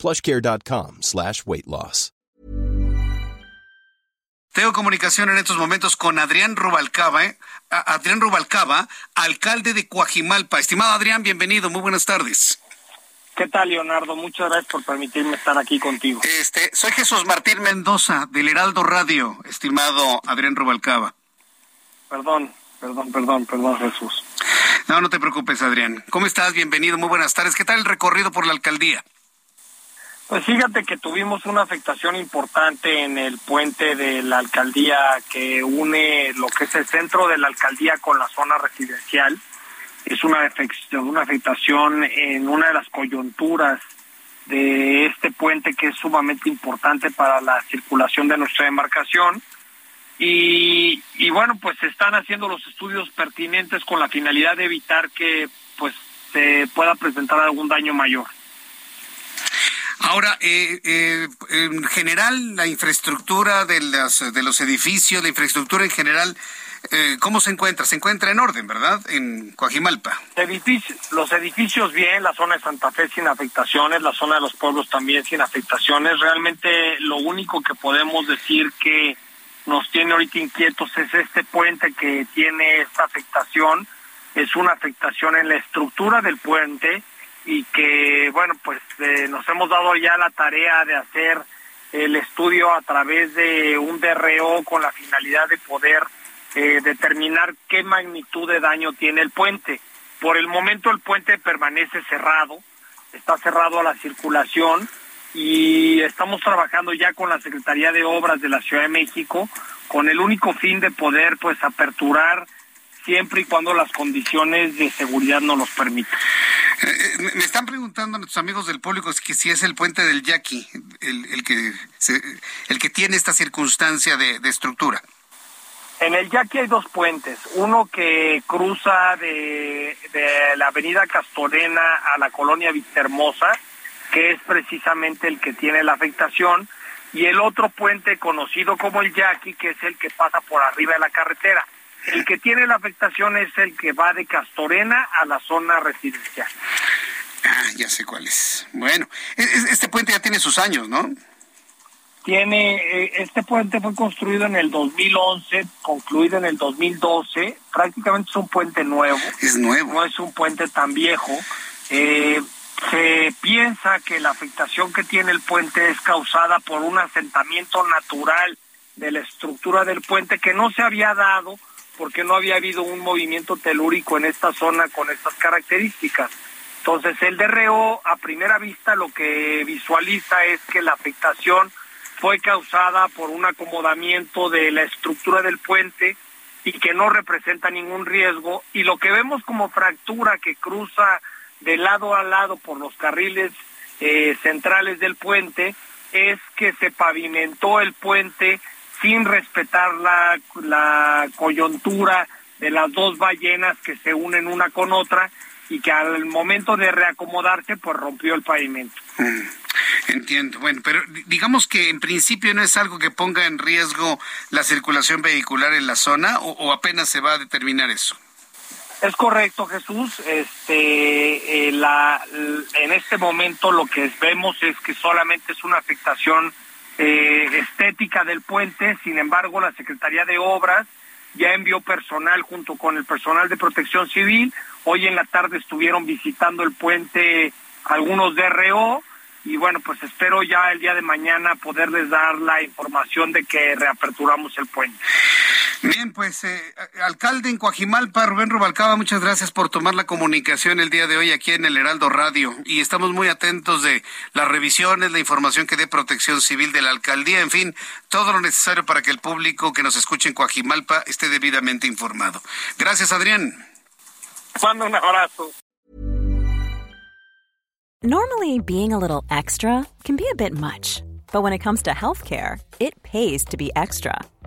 plushcare.com slash weight loss. Tengo comunicación en estos momentos con Adrián Rubalcaba, ¿eh? Adrián Rubalcaba, alcalde de Coajimalpa. Estimado Adrián, bienvenido, muy buenas tardes. ¿Qué tal, Leonardo? Muchas gracias por permitirme estar aquí contigo. Este, soy Jesús Martín Mendoza, del Heraldo Radio, estimado Adrián Rubalcaba. Perdón, perdón, perdón, perdón, Jesús. No, no te preocupes, Adrián. ¿Cómo estás? Bienvenido, muy buenas tardes. ¿Qué tal el recorrido por la alcaldía? Pues fíjate que tuvimos una afectación importante en el puente de la alcaldía que une lo que es el centro de la alcaldía con la zona residencial. Es una afectación, una afectación en una de las coyunturas de este puente que es sumamente importante para la circulación de nuestra demarcación. Y, y bueno, pues se están haciendo los estudios pertinentes con la finalidad de evitar que pues se pueda presentar algún daño mayor. Ahora, eh, eh, en general, la infraestructura de, las, de los edificios, la infraestructura en general, eh, ¿cómo se encuentra? Se encuentra en orden, ¿verdad? En Coajimalpa. los edificios bien, la zona de Santa Fe sin afectaciones, la zona de los pueblos también sin afectaciones. Realmente lo único que podemos decir que nos tiene ahorita inquietos es este puente que tiene esta afectación. Es una afectación en la estructura del puente y que, bueno, pues eh, nos hemos dado ya la tarea de hacer el estudio a través de un DRO con la finalidad de poder eh, determinar qué magnitud de daño tiene el puente. Por el momento el puente permanece cerrado, está cerrado a la circulación y estamos trabajando ya con la Secretaría de Obras de la Ciudad de México con el único fin de poder pues aperturar siempre y cuando las condiciones de seguridad nos los permitan. Eh, me están preguntando nuestros amigos del público que si es el puente del Yaqui el, que, el que tiene esta circunstancia de, estructura. En el Yaqui hay dos puentes, uno que cruza de, la avenida Castorena a la colonia Vistahermosa, que es precisamente el que tiene la afectación, y el otro puente conocido como el Yaqui, que es el que pasa por arriba de la carretera. El que tiene la afectación es el que va de Castorena a la zona residencial. Ya sé cuál es. Bueno, e, este puente ya tiene sus años, ¿no? Tiene, eh, este puente fue construido en el 2011, concluido en el 2012, prácticamente es un puente nuevo. Es nuevo. No es un puente tan viejo. Eh, se piensa que la afectación que tiene el puente es causada por un asentamiento natural de la estructura del puente que no se había dado porque no había habido un movimiento telúrico en esta zona con estas características. Entonces el DRO a primera vista lo que visualiza es que la afectación fue causada por un acomodamiento de la estructura del puente y que no representa ningún riesgo. Y lo que vemos como fractura que cruza de lado a lado por los carriles eh, centrales del puente es que se pavimentó el puente sin respetar la, la coyuntura de las dos ballenas que se unen una con otra y que al momento de reacomodarse pues rompió el pavimento. Mm, entiendo. Bueno, pero digamos que en principio no es algo que ponga en riesgo la circulación vehicular en la zona o, apenas se va a determinar eso. Es correcto, Jesús. Este, eh, la, en este momento lo que vemos es que solamente es una afectación eh, estética del puente, sin embargo la Secretaría de Obras ya envió personal junto con el personal de protección civil, hoy en la tarde estuvieron visitando el puente algunos DRO y bueno, pues espero ya el día de mañana poderles dar la información de que reaperturamos el puente. Bien, pues, eh, alcalde en Coajimalpa, Rubén Rubalcaba, muchas gracias por tomar la comunicación el día de hoy aquí en el Heraldo Radio. Y estamos muy atentos de las revisiones, la información que dé Protección Civil de la alcaldía, en fin, todo lo necesario para que el público que nos escuche en Coajimalpa esté debidamente informado. Gracias, Adrián. Mando un abrazo. Normally, being a little extra can be a bit much. But when it comes to healthcare, it pays to be extra.